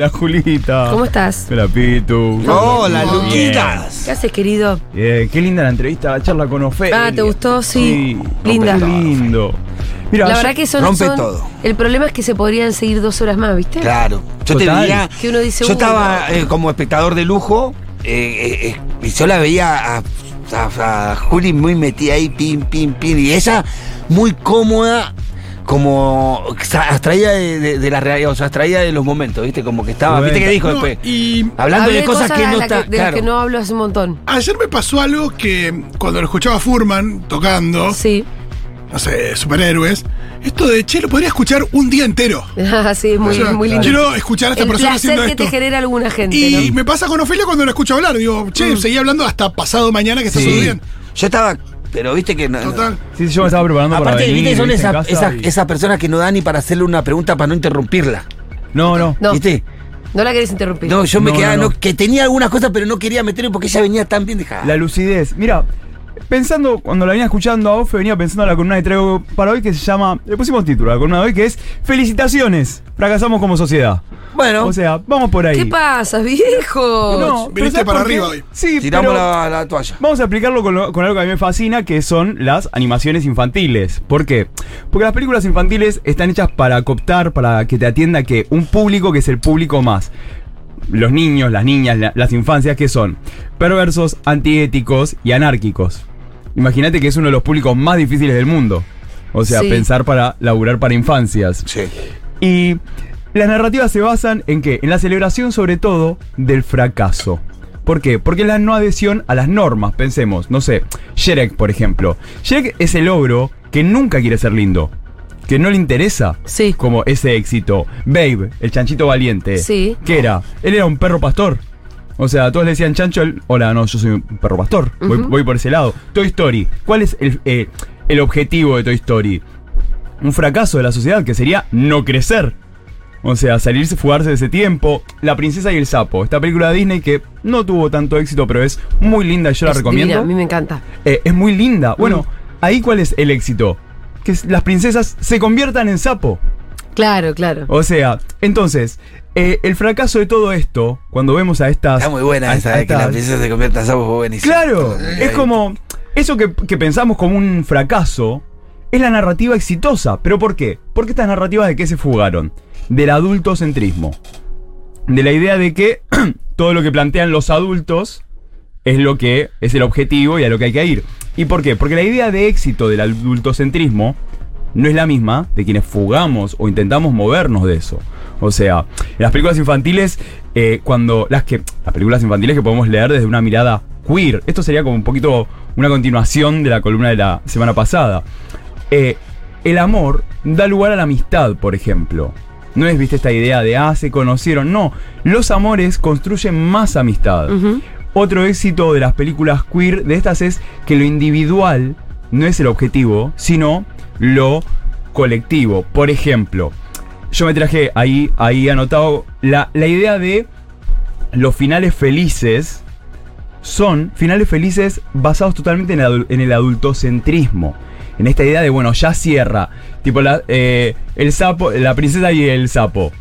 Hola, Julita. ¿Cómo estás? Hola, Pitu. Hola, Bien. Luquitas. ¿Qué haces, querido? Bien, qué linda la entrevista, la charla con Ofelia. Ah, ¿te gustó? Sí. Linda. Qué lindo. Mira, La verdad que son, rompe son- todo. El problema es que se podrían seguir dos horas más, ¿viste? Claro. Yo te diría. Que uno dice, yo estaba eh, como espectador de lujo eh, eh, eh, y yo la veía a, a- a Juli muy metida ahí, pin, pin, pin. Y ella muy cómoda. Como abstraída de, de- de la realidad, o sea, de los momentos, ¿viste? Como que estaba, ¿viste que dijo No, después? y Hablando de cosas, que no está. de las claro. que no hablo hace un montón. ayer me pasó algo que cuando lo escuchaba a Furman tocando, Sí. no sé, superhéroes, esto de che, lo podría escuchar un día entero. Ah, sí, muy, O sea, muy lindo. Quiero escuchar a esta El persona haciendo que esto. te genera alguna gente, Y ¿no? me pasa con Ofelia cuando lo escucho hablar. Digo, che, seguí hablando hasta pasado mañana que está Sí. todo bien. Yo estaba, pero viste que no. Total. Sí, sí, yo me estaba preparando para Aparte, venir. viste, son esas esas- y- esas personas que no dan ni para hacerle una pregunta para no interrumpirla. No, no. No, ¿Viste? no la querés interrumpir. No, yo me No, quedaba, no, no. no, que tenía algunas cosas, pero no quería meterme porque ella venía tan bien dejada. La lucidez. Mira, pensando, cuando la venía escuchando a Ofe, venía pensando en la columna que traigo para hoy que se llama. Le pusimos título a la columna de hoy que es Felicitaciones. Fracasamos como sociedad. Bueno, O sea, vamos por ahí. ¿Qué pasa, viejo? No, Viniste ¿sabes para arriba hoy. Sí, tiramos pero- la, la toalla. Vamos a explicarlo con, lo- con algo que a mí me fascina, que son las animaciones infantiles. ¿Por qué? Porque las películas infantiles están hechas para cooptar, para que te atienda que un público que es el público más. Los niños, las niñas, la- las infancias que son perversos, antiéticos y anárquicos. Imagínate que es uno de los públicos más difíciles del mundo. O sea, Sí. pensar para laburar para infancias. Sí. Y las narrativas se basan en qué? En la celebración sobre todo del fracaso. ¿Por qué? Porque es la no adhesión a las normas. Pensemos, no sé, Shrek, por ejemplo. Shrek es el ogro que nunca quiere ser lindo. Que no le interesa Sí. como ese éxito. Babe, el chanchito valiente. Sí. ¿Qué era? Él era un perro pastor. O sea, todos le decían chancho, él, hola, no, yo soy un perro pastor. voy, por ese lado. Toy Story. ¿Cuál es el, eh, el objetivo de Toy Story? un fracaso de la sociedad que sería no crecer. O sea, salirse, fugarse de ese tiempo. La princesa y el sapo. Esta película de Disney que no tuvo tanto éxito, pero es muy linda y yo la Es recomiendo. divina, a mí me encanta. Eh, es muy linda. Bueno, Mm. ahí cuál es el éxito. Que las princesas se conviertan en sapo. Claro, claro. O sea, entonces, eh, el fracaso de todo esto, cuando vemos a estas... Está muy buena a- esa a de que la estas- princesa se convierta en sapo, fue buenísima. Claro, es como. Eso que, que pensamos como un fracaso es la narrativa exitosa. ¿Pero por qué? Porque estas narrativas de qué se fugaron? Del adultocentrismo. De la idea de que todo lo que plantean los adultos es lo que es el objetivo y a lo que hay que ir. ¿Y por qué? Porque la idea de éxito del adultocentrismo no es la misma de quienes fugamos o intentamos movernos de eso. O sea, en las películas infantiles, eh, cuando las que las películas infantiles que podemos leer desde una mirada queer, esto sería como un poquito una continuación de la columna de la semana pasada. Eh, el amor da lugar a la amistad, por ejemplo. No es, viste, esta idea de, ah, se conocieron. No, los amores construyen más amistad. Otro éxito de las películas queer de estas es que lo individual no es el objetivo, sino lo colectivo. Por ejemplo, yo me traje ahí, ahí anotado la, la idea de los finales felices son finales felices basados totalmente en el, adu- en el adultocentrismo. En esta idea de, bueno, ya cierra. Tipo, la, eh, el sapo, la princesa y el sapo.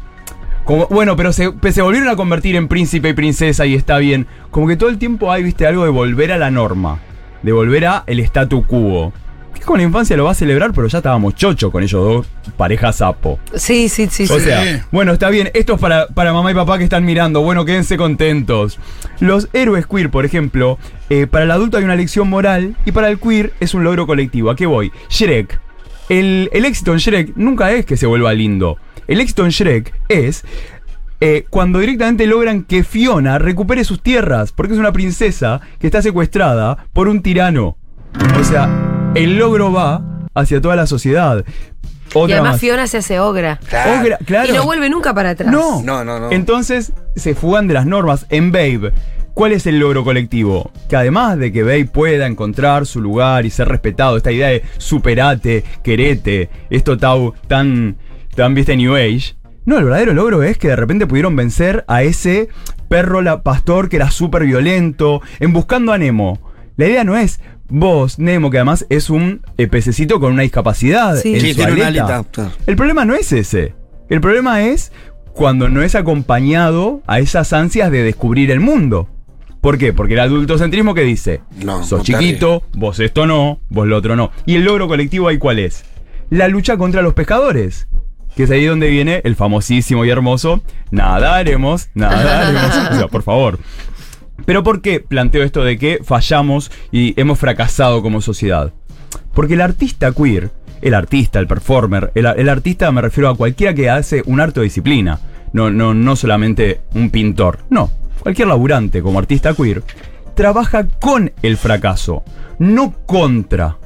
Como, bueno, pero se, se volvieron a convertir en príncipe y princesa y está bien. Como que todo el tiempo hay, viste, algo de volver a la norma. De volver a el statu quo. Que con la infancia lo va a celebrar, pero ya estábamos chocho con ellos dos, pareja sapo. Sí, sí, sí. O sí. sea, bueno, está bien, esto es para, para mamá y papá que están mirando, bueno, quédense contentos. Los héroes queer, por ejemplo, eh, para el adulto hay una lección moral y para el queer es un logro colectivo. ¿A qué voy? Shrek. El, el éxito en Shrek nunca es que se vuelva lindo. El éxito en Shrek es eh, cuando directamente logran que Fiona recupere sus tierras, porque es una princesa que está secuestrada por un tirano. O sea, el logro va hacia toda la sociedad. Y además más. Fiona se hace ogra. Claro. Ogra- claro. Y no vuelve nunca para atrás. No. No, no, no. Entonces se fugan de las normas. En Babe, ¿Cuál es el logro colectivo? Que además de que Bey pueda encontrar su lugar y ser respetado, esta idea de superate, querete, esto tau, tan, tan viste New Age. No, el verdadero logro es que de repente pudieron vencer a ese perro la pastor que era súper violento, en buscando a Nemo. La idea no es vos, Nemo, que además es un eh, pececito con una discapacidad. Sí. en Sí, su tiene una aleta. aleta, claro. El problema no es ese. El problema es cuando no es acompañado a esas ansias de descubrir el mundo. ¿Por qué? Porque el adultocentrismo que dice, No, sos no chiquito, vos esto no, vos lo otro no. ¿Y el logro colectivo ahí cuál es? La lucha contra los pescadores. Que es ahí donde viene el famosísimo y hermoso, nadaremos, nadaremos. o sea, por favor. Pero ¿por qué planteo esto de que fallamos y hemos fracasado como sociedad? Porque el artista queer, el artista, el performer, el, artista me refiero a cualquiera que hace un arte o disciplina, no, no, no solamente un pintor, no, cualquier laburante como artista queer, trabaja con el fracaso, no contra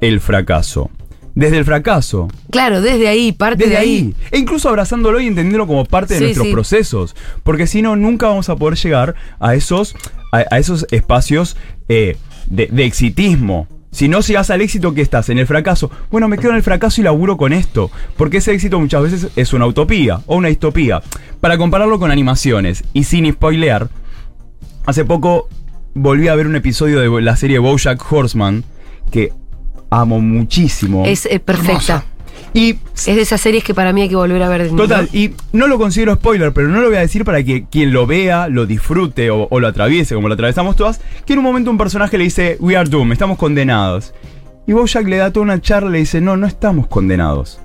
el fracaso. Desde el fracaso, Claro, desde ahí, parte desde de ahí. ahí. E incluso abrazándolo y entendiéndolo como parte de Sí, nuestros sí. procesos. Porque si no, nunca vamos a poder llegar a esos, a, a esos espacios eh, de, de exitismo. Si no llegas al éxito que estás en el fracaso, bueno, me quedo en el fracaso y laburo con esto. Porque ese éxito muchas veces es una utopía o una distopía. Para compararlo con animaciones y sin spoilear, hace poco volví a ver un episodio de la serie Bojack Horseman que amo muchísimo. Es eh, perfecta. y Es de esas series que para mí hay que volver a ver. de nuevo. Total, y no lo considero spoiler, pero no lo voy a decir para que quien lo vea, lo disfrute o, o lo atraviese, como lo atravesamos todas, que en un momento un personaje le dice, We are doomed, estamos condenados. Y Bojack le da toda una charla y le dice, no, no estamos condenados.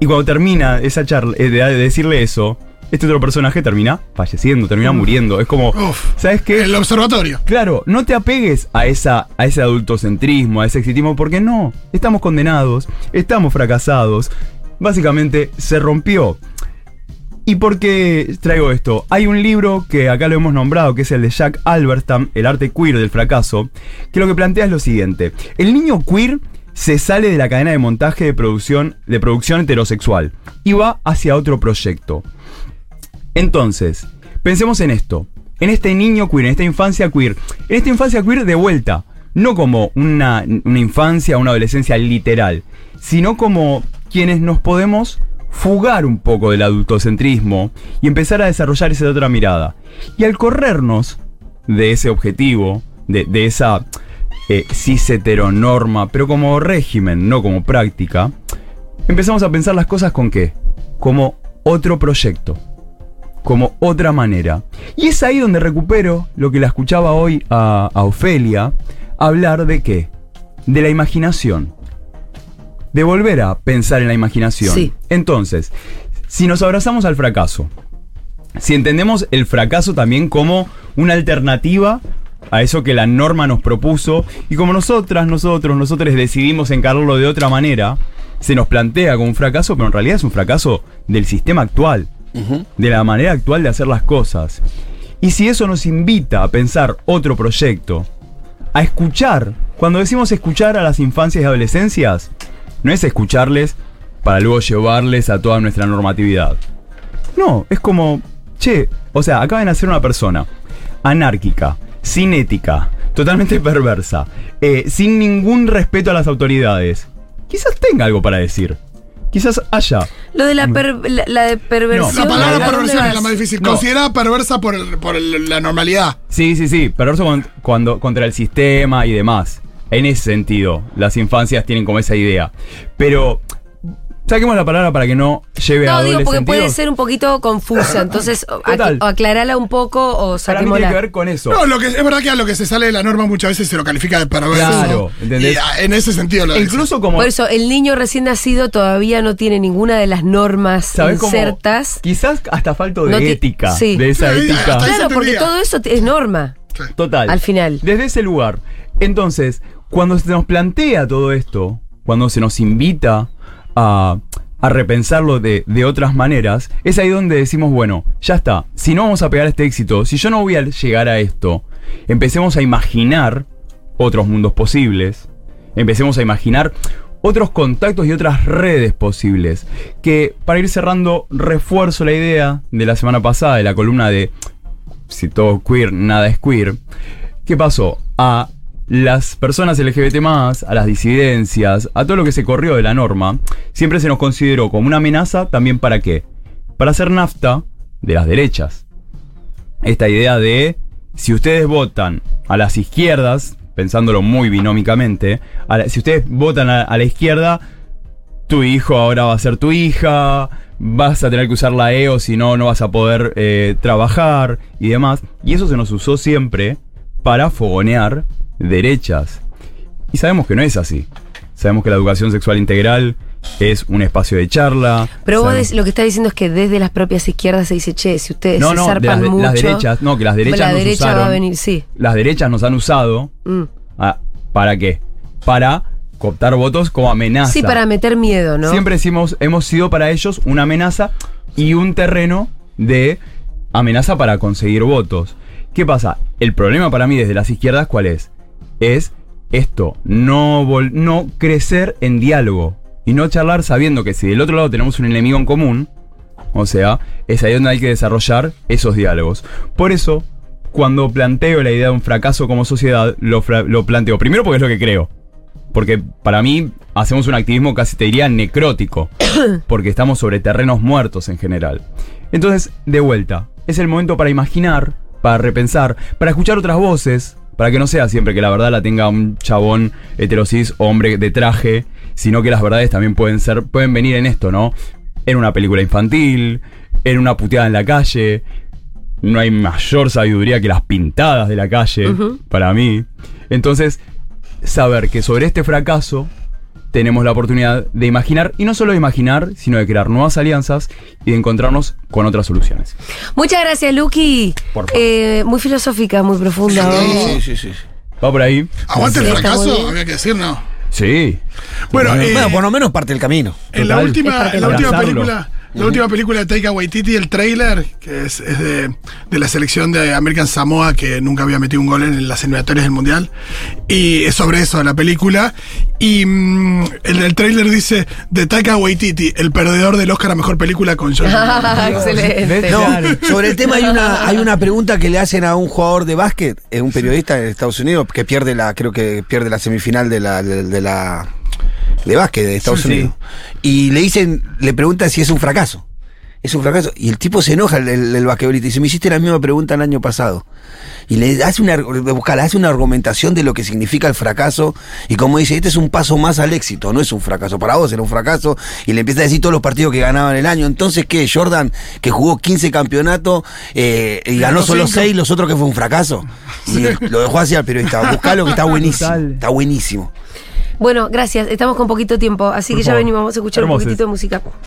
Y cuando termina esa charla, eh, de decirle eso, este otro personaje termina falleciendo, termina muriendo. Es como, Uf. ¿sabes qué? El observatorio. Claro, no te apegues a, esa, a ese adultocentrismo, a ese exitismo, porque no, estamos condenados, estamos fracasados. Básicamente se rompió. ¿Y por qué traigo esto? Hay un libro que acá lo hemos nombrado, que es el de Jack Alberstam, El arte queer del fracaso, que lo que plantea es lo siguiente. El niño queer se sale de la cadena de montaje de producción, de producción heterosexual y va hacia otro proyecto. Entonces, pensemos en esto. En este niño queer, en esta infancia queer. En esta infancia queer de vuelta. No como una, infancia, una adolescencia literal. Sino como quienes nos podemos fugar un poco del adultocentrismo y empezar a desarrollar esa otra mirada. Y al corrernos de ese objetivo, de, de esa eh, cis heteronorma, pero como régimen, no como práctica, empezamos a pensar las cosas con qué? Como otro proyecto como otra manera. Y es ahí donde recupero lo que la escuchaba hoy a, a Ofelia hablar de qué? De la imaginación. De volver a pensar en la imaginación. Sí. Entonces, si nos abrazamos al fracaso, si entendemos el fracaso también como una alternativa a eso que la norma nos propuso, y como nosotras, nosotros, nosotros decidimos encararlo de otra manera, se nos plantea como un fracaso, pero en realidad es un fracaso del sistema actual de la manera actual de hacer las cosas. Y si eso nos invita a pensar otro proyecto, a escuchar, cuando decimos escuchar a las infancias y adolescencias, no es escucharles para luego llevarles a toda nuestra normatividad. No, es como, che, o sea, acaba de nacer una persona anárquica, sin ética, totalmente perversa, eh, sin ningún respeto a las autoridades. Quizás tenga algo para decir. Quizás haya. Lo de la, per- la, la de perversión. La palabra ¿a dónde perversión es la más difícil. No. Considerada perversa por, el- por el- la normalidad. Sí, sí, sí, perverso con- cuando, contra el sistema y demás. En ese sentido, las infancias tienen como esa idea. Pero, saquemos la palabra para que no lleve a No, digo, dobles porque puede ser un poquito confusa. Entonces, ac- o aclarala un poco o Para mí saquémosla. tiene que ver con eso. No, lo que, es verdad que a lo que se sale de la norma muchas veces se lo califica de perverso. Claro, ¿entendés? Y a- en ese sentido lo dice. incluso como. Por eso, el niño recién nacido todavía no tiene ninguna de las normas ¿sabes cómo? insertas. Quizás hasta falta de No ti- ética. sí. De esa Sí, ética. Claro, porque todo eso es norma. Total. Al final. Desde ese lugar. Entonces, cuando se nos plantea todo esto, cuando se nos invita a, repensarlo de, de otras maneras, es ahí donde decimos, bueno, ya está, si no vamos a pegar este éxito, si yo no voy a llegar a esto, empecemos a imaginar otros mundos posibles, empecemos a imaginar otros contactos y otras redes posibles. Que para ir cerrando, refuerzo la idea de la semana pasada, de la columna de si todo queer, nada es queer. ¿Qué pasó? A las personas LGBT, a las disidencias, a todo lo que se corrió de la norma, siempre se nos consideró como una amenaza también para qué? Para hacer nafta de las derechas. Esta idea de si ustedes votan a las izquierdas, pensándolo muy binómicamente, si ustedes votan a, a la izquierda, tu hijo ahora va a ser tu hija, vas a tener que usar la EO, si no, no vas a poder eh, trabajar y demás. Y eso se nos usó siempre para fogonear derechas. Y sabemos que no es así. Sabemos que la educación sexual integral es un espacio de charla. Pero vos des- lo que estás diciendo es que desde las propias izquierdas se dice, che, si ustedes No, se no, de zarpan las, de- mucho. las derechas, no, que las derechas la nos derecha va a usaron. venir, sí. Las derechas nos han usado Mm. ¿para qué? Para cooptar votos como amenaza. Sí, para meter miedo, ¿no? Siempre decimos, hemos sido para ellos una amenaza y un terreno de amenaza para conseguir votos. ¿Qué pasa? El problema para mí desde las izquierdas, ¿cuál es? Es esto, no, vol- no crecer en diálogo y no charlar sabiendo que si del otro lado tenemos un enemigo en común, o sea, es ahí donde hay que desarrollar esos diálogos. Por eso, cuando planteo la idea de un fracaso como sociedad, lo, lo planteo primero porque es lo que creo. Porque para mí hacemos un activismo casi te diría necrótico. Porque estamos sobre terrenos muertos en general. Entonces, de vuelta, es el momento para imaginar, para repensar, para escuchar otras voces. Para que no sea siempre que la verdad la tenga un chabón heterosis o hombre de traje, sino que las verdades también pueden ser, pueden venir en esto, ¿no? En una película infantil, en una puteada en la calle. No hay mayor sabiduría que las pintadas de la calle, para mí. Entonces, saber que sobre este fracaso tenemos la oportunidad de imaginar, y no solo de imaginar, sino de crear nuevas alianzas y de encontrarnos con otras soluciones. Muchas gracias, Lucky. Por favor. Eh, muy filosófica, muy profunda. Sí, sí, sí, sí. ¿Va por ahí? Aguante el fracaso, había que decir, ¿no? Sí. Bueno, eh, Bueno, por lo menos parte del camino. En la última, en la última película, la última película de Taika Waititi, el trailer, que es, es de, de la selección de American Samoa, que nunca había metido un gol en las eliminatorias del Mundial. Y es sobre eso la película. Y mm, el del trailer dice, de Taika Waititi, el perdedor del Oscar a Mejor Película con John. Excelente. No, Claro. sobre el tema hay una, hay una pregunta que le hacen a un jugador de básquet, es un periodista en Estados Unidos, que pierde la, creo que pierde la semifinal de la, de, de la de básquet de Estados Sí, Unidos. Y le dicen, le preguntan si es un fracaso. Es un fracaso. Y el tipo se enoja, el, el, el basquetbolista, y dice, me hiciste la misma pregunta el año pasado. Y le hace una, buscala, hace una argumentación de lo que significa el fracaso. Y como dice, este es un paso más al éxito, no es un fracaso. Para vos era un fracaso. Y le empieza a decir todos los partidos que ganaban el año. Entonces, ¿qué? Jordan, que jugó 15 campeonatos eh, y ganó solo cinco. 6, los otros que fue un fracaso. Y lo dejó así al periodista. Buscalo que está buenísimo. Total. Está buenísimo. Bueno, gracias. Estamos con poquito tiempo, así Por que ya venimos. Vamos a escuchar un poquitito de música.